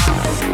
House.